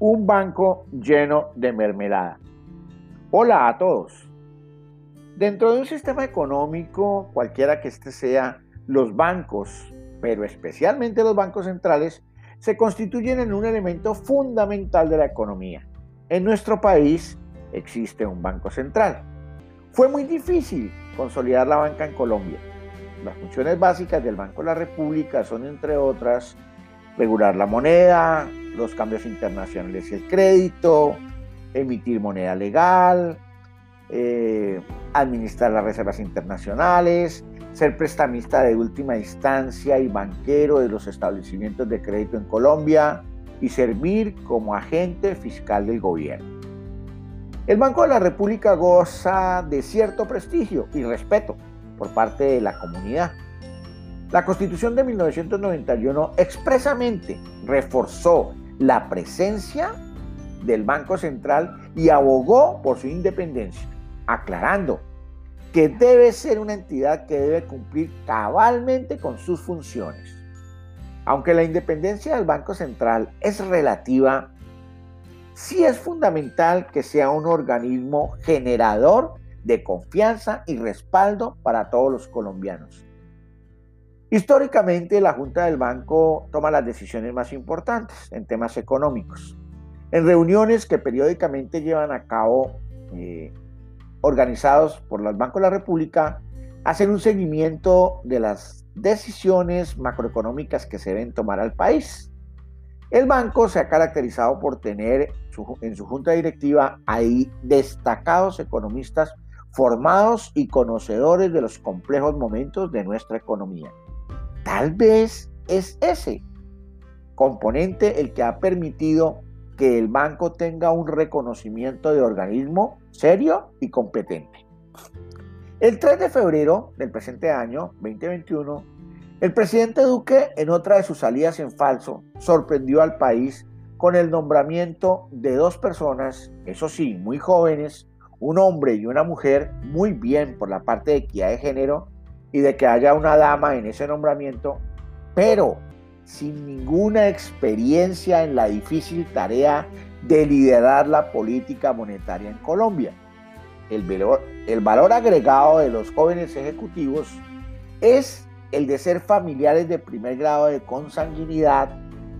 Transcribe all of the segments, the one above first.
un banco lleno de mermelada. Hola a todos. Dentro de un sistema económico, cualquiera que este sea, los bancos, pero especialmente los bancos centrales, se constituyen en un elemento fundamental de la economía. En nuestro país existe un banco central. Fue muy difícil consolidar la banca en Colombia. Las funciones básicas del Banco de la República son, entre otras, regular la moneda, los cambios internacionales y el crédito, emitir moneda legal, eh, administrar las reservas internacionales, ser prestamista de última instancia y banquero de los establecimientos de crédito en Colombia y servir como agente fiscal del gobierno. El Banco de la República goza de cierto prestigio y respeto por parte de la comunidad. La Constitución de 1991 expresamente reforzó la presencia del Banco Central y abogó por su independencia, aclarando que debe ser una entidad que debe cumplir cabalmente con sus funciones. Aunque la independencia del Banco Central es relativa, sí es fundamental que sea un organismo generador de confianza y respaldo para todos los colombianos. Históricamente, la Junta del Banco toma las decisiones más importantes en temas económicos. En reuniones que periódicamente llevan a cabo eh, organizados por los bancos de la República, hacen un seguimiento de las decisiones macroeconómicas que se deben tomar al país. El banco se ha caracterizado por tener en su junta directiva ahí destacados economistas formados y conocedores de los complejos momentos de nuestra economía. Tal vez es ese componente el que ha permitido que el banco tenga un reconocimiento de organismo serio y competente. El 3 de febrero del presente año, 2021, el presidente Duque, en otra de sus salidas en falso, sorprendió al país con el nombramiento de dos personas, eso sí, muy jóvenes, un hombre y una mujer, muy bien por la parte de equidad de género, y de que haya una dama en ese nombramiento, pero sin ninguna experiencia en la difícil tarea de liderar la política monetaria en Colombia. El valor, el valor agregado de los jóvenes ejecutivos es el de ser familiares de primer grado de consanguinidad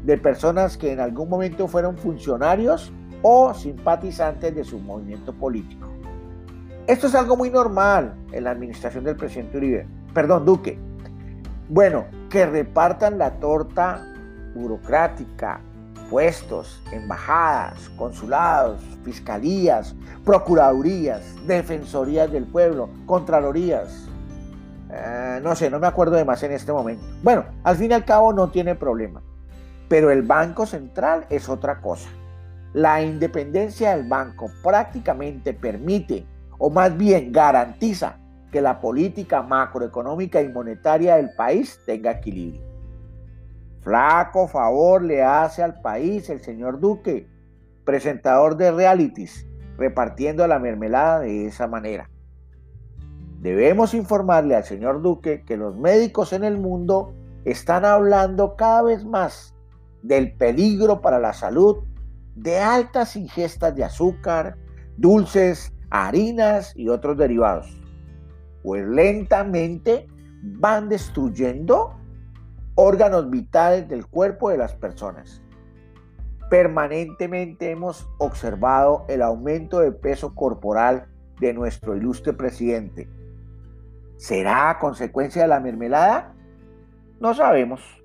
de personas que en algún momento fueron funcionarios o simpatizantes de su movimiento político. Esto es algo muy normal en la administración del presidente Uribe perdón, Duque. Bueno, que repartan la torta burocrática, puestos, embajadas, consulados, fiscalías, procuradurías, defensorías del pueblo, contralorías. Eh, no sé, no me acuerdo de más en este momento. Bueno, al fin y al cabo no tiene problema. Pero el Banco Central es otra cosa. La independencia del banco prácticamente permite, o más bien garantiza, que la política macroeconómica y monetaria del país tenga equilibrio. Flaco favor le hace al país el señor Duque, presentador de realities, repartiendo la mermelada de esa manera. Debemos informarle al señor Duque que los médicos en el mundo están hablando cada vez más del peligro para la salud de altas ingestas de azúcar, dulces, harinas y otros derivados pues lentamente van destruyendo órganos vitales del cuerpo de las personas. Permanentemente hemos observado el aumento de peso corporal de nuestro ilustre presidente. ¿Será consecuencia de la mermelada? No sabemos.